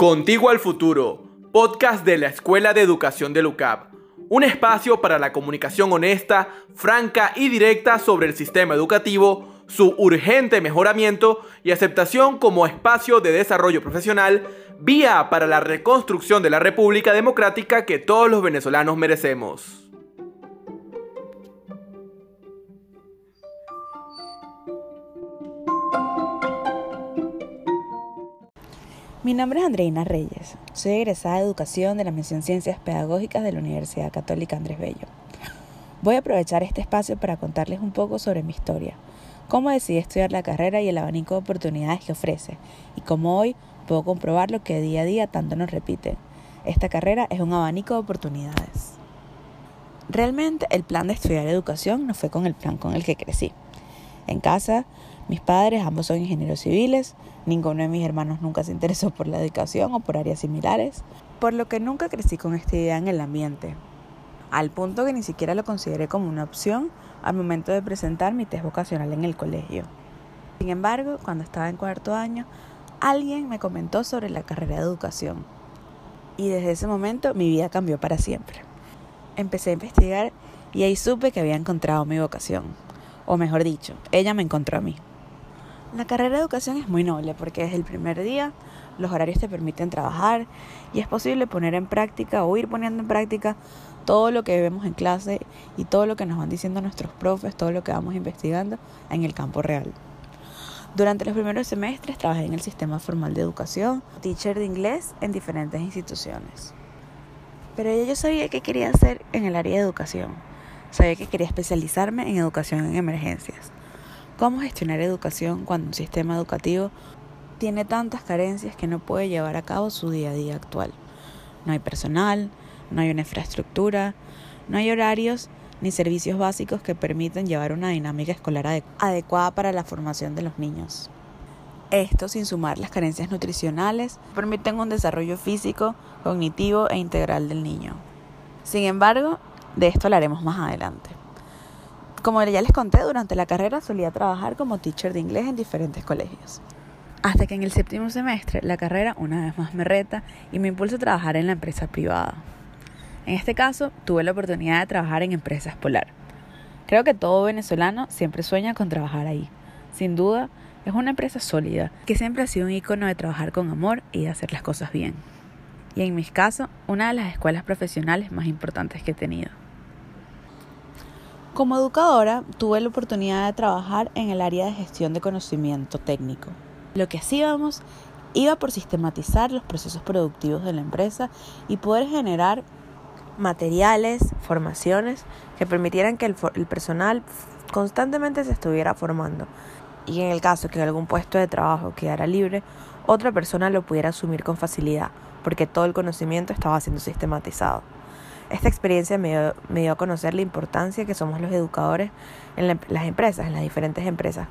Contigo al Futuro, podcast de la Escuela de Educación de LUCAP. Un espacio para la comunicación honesta, franca y directa sobre el sistema educativo, su urgente mejoramiento y aceptación como espacio de desarrollo profesional, vía para la reconstrucción de la República Democrática que todos los venezolanos merecemos. Mi nombre es Andreina Reyes. Soy egresada de Educación de la Mención Ciencias Pedagógicas de la Universidad Católica Andrés Bello. Voy a aprovechar este espacio para contarles un poco sobre mi historia, cómo decidí estudiar la carrera y el abanico de oportunidades que ofrece, y cómo hoy puedo comprobar lo que día a día tanto nos repite. Esta carrera es un abanico de oportunidades. Realmente el plan de estudiar educación no fue con el plan con el que crecí. En casa mis padres, ambos son ingenieros civiles, ninguno de mis hermanos nunca se interesó por la educación o por áreas similares, por lo que nunca crecí con esta idea en el ambiente, al punto que ni siquiera lo consideré como una opción al momento de presentar mi test vocacional en el colegio. Sin embargo, cuando estaba en cuarto año, alguien me comentó sobre la carrera de educación y desde ese momento mi vida cambió para siempre. Empecé a investigar y ahí supe que había encontrado mi vocación, o mejor dicho, ella me encontró a mí. La carrera de educación es muy noble porque desde el primer día los horarios te permiten trabajar y es posible poner en práctica o ir poniendo en práctica todo lo que vemos en clase y todo lo que nos van diciendo nuestros profes, todo lo que vamos investigando en el campo real. Durante los primeros semestres trabajé en el sistema formal de educación, teacher de inglés en diferentes instituciones. Pero yo sabía que quería hacer en el área de educación. Sabía que quería especializarme en educación en emergencias. ¿Cómo gestionar educación cuando un sistema educativo tiene tantas carencias que no puede llevar a cabo su día a día actual? No hay personal, no hay una infraestructura, no hay horarios ni servicios básicos que permitan llevar una dinámica escolar adecuada para la formación de los niños. Esto, sin sumar las carencias nutricionales, permiten un desarrollo físico, cognitivo e integral del niño. Sin embargo, de esto hablaremos más adelante. Como ya les conté, durante la carrera solía trabajar como teacher de inglés en diferentes colegios. Hasta que en el séptimo semestre la carrera una vez más me reta y me impulsa a trabajar en la empresa privada. En este caso, tuve la oportunidad de trabajar en Empresas Polar. Creo que todo venezolano siempre sueña con trabajar ahí. Sin duda, es una empresa sólida, que siempre ha sido un icono de trabajar con amor y de hacer las cosas bien. Y en mi caso, una de las escuelas profesionales más importantes que he tenido. Como educadora, tuve la oportunidad de trabajar en el área de gestión de conocimiento técnico. Lo que hacíamos iba por sistematizar los procesos productivos de la empresa y poder generar materiales, formaciones que permitieran que el, personal constantemente se estuviera formando y en el caso que algún puesto de trabajo quedara libre, otra persona lo pudiera asumir con facilidad porque todo el conocimiento estaba siendo sistematizado. Esta experiencia me dio, a conocer la importancia que somos los educadores en las empresas, en las diferentes empresas,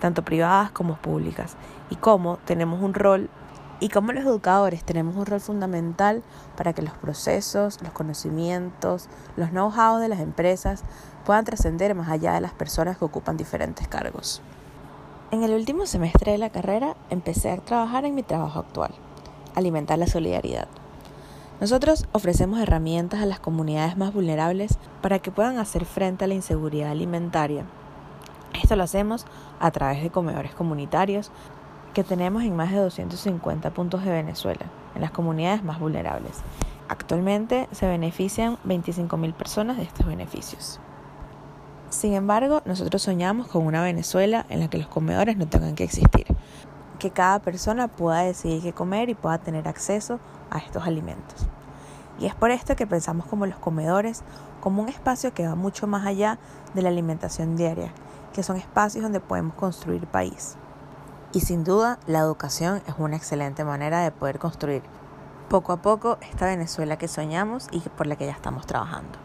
tanto privadas como públicas, y cómo tenemos un rol y cómo los educadores tenemos un rol fundamental para que los procesos, los conocimientos, los know-how de las empresas puedan trascender más allá de las personas que ocupan diferentes cargos. En el último semestre de la carrera empecé a trabajar en mi trabajo actual, alimentar la solidaridad. Nosotros ofrecemos herramientas a las comunidades más vulnerables para que puedan hacer frente a la inseguridad alimentaria. Esto lo hacemos a través de comedores comunitarios que tenemos en más de 250 puntos de Venezuela, en las comunidades más vulnerables. Actualmente se benefician 25.000 personas de estos beneficios. Sin embargo, nosotros soñamos con una Venezuela en la que los comedores no tengan que existir, que cada persona pueda decidir qué comer y pueda tener acceso a estos alimentos. Y es por esto que pensamos como los comedores como un espacio que va mucho más allá de la alimentación diaria, que son espacios donde podemos construir país. Y sin duda, la educación es una excelente manera de poder construir poco a poco esta Venezuela que soñamos y por la que ya estamos trabajando.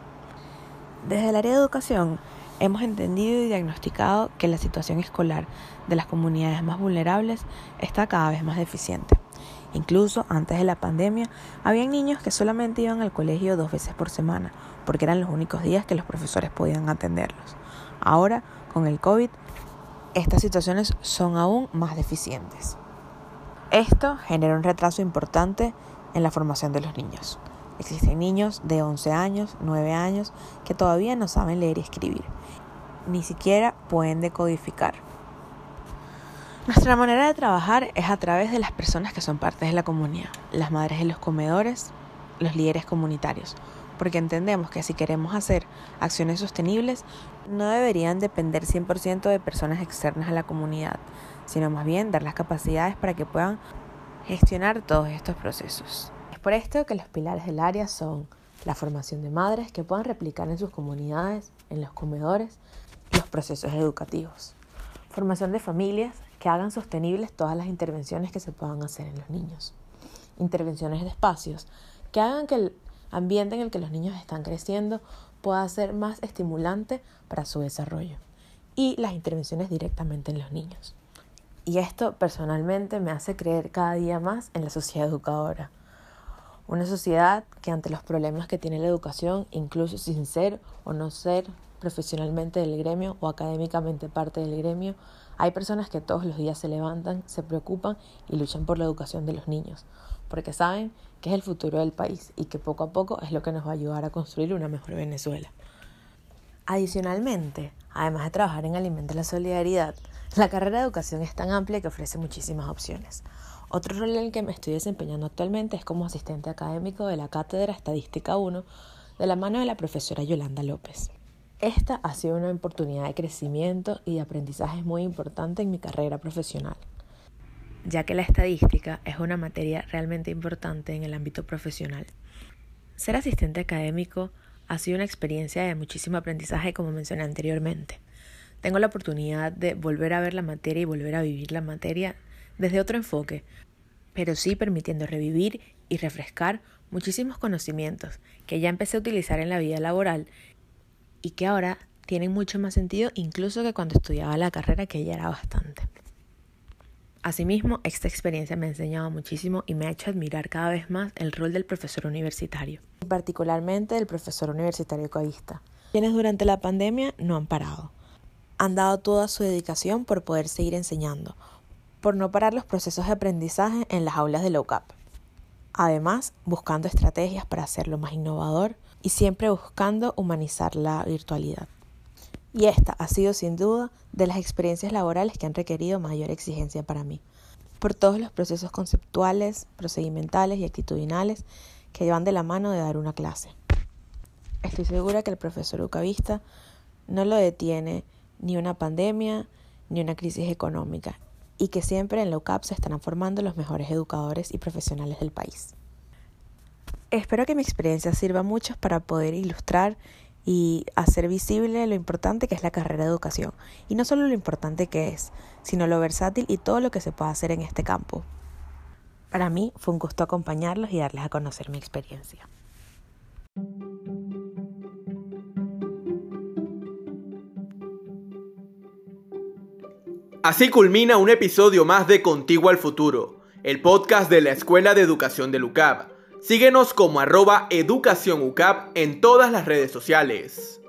Desde el área de educación, hemos entendido y diagnosticado que la situación escolar de las comunidades más vulnerables está cada vez más deficiente. Incluso antes de la pandemia, había niños que solamente iban al colegio dos veces por semana, porque eran los únicos días que los profesores podían atenderlos. Ahora, con el COVID, estas situaciones son aún más deficientes. Esto genera un retraso importante en la formación de los niños. Existen niños de 11 años, 9 años, que todavía no saben leer y escribir. Ni siquiera pueden decodificar. Nuestra manera de trabajar es a través de las personas que son partes de la comunidad, las madres de los comedores, los líderes comunitarios, porque entendemos que si queremos hacer acciones sostenibles, no deberían depender 100% de personas externas a la comunidad, sino más bien dar las capacidades para que puedan gestionar todos estos procesos. Es por esto que los pilares del área son la formación de madres que puedan replicar en sus comunidades, en los comedores, los procesos educativos. Formación de familias que hagan sostenibles todas las intervenciones que se puedan hacer en los niños. Intervenciones de espacios que hagan que el ambiente en el que los niños están creciendo pueda ser más estimulante para su desarrollo. Y las intervenciones directamente en los niños. Y esto personalmente me hace creer cada día más en la sociedad educadora. Una sociedad que ante los problemas que tiene la educación, incluso sin ser o no ser profesionalmente del gremio o académicamente parte del gremio, hay personas que todos los días se levantan, se preocupan y luchan por la educación de los niños, porque saben que es el futuro del país y que poco a poco es lo que nos va a ayudar a construir una mejor Venezuela. Adicionalmente, además de trabajar en Alimenta la Solidaridad, la carrera de educación es tan amplia que ofrece muchísimas opciones. Otro rol en el que me estoy desempeñando actualmente es como asistente académico de la Cátedra Estadística 1 de la mano de la profesora Yolanda López. Esta ha sido una oportunidad de crecimiento y de aprendizaje muy importante en mi carrera profesional, ya que la estadística es una materia realmente importante en el ámbito profesional. Ser asistente académico ha sido una experiencia de muchísimo aprendizaje como mencioné anteriormente. Tengo la oportunidad de volver a ver la materia y volver a vivir la materia desde otro enfoque, pero sí permitiendo revivir y refrescar muchísimos conocimientos que ya empecé a utilizar en la vida laboral y que ahora tienen mucho más sentido incluso que cuando estudiaba la carrera que ya era bastante. Asimismo, esta experiencia me ha enseñado muchísimo y me ha hecho admirar cada vez más el rol del profesor universitario, particularmente del profesor universitario coavista, quienes durante la pandemia no han parado. Han dado toda su dedicación por poder seguir enseñando, por no parar los procesos de aprendizaje en las aulas de la UCAP. Además, buscando estrategias para hacerlo más innovador, y siempre buscando humanizar la virtualidad. Y esta ha sido sin duda de las experiencias laborales que han requerido mayor exigencia para mí, por todos los procesos conceptuales, procedimentales y actitudinales que llevan de la mano de dar una clase. Estoy segura que el profesor Ucavista no lo detiene ni una pandemia ni una crisis económica y que siempre en la UCAP se están formando los mejores educadores y profesionales del país. Espero que mi experiencia sirva mucho para poder ilustrar y hacer visible lo importante que es la carrera de educación. Y no solo lo importante que es, sino lo versátil y todo lo que se puede hacer en este campo. Para mí fue un gusto acompañarlos y darles a conocer mi experiencia. Así culmina un episodio más de Contigo al Futuro, el podcast de la Escuela de Educación de LUCAB. Síguenos como arroba educacionucap en todas las redes sociales.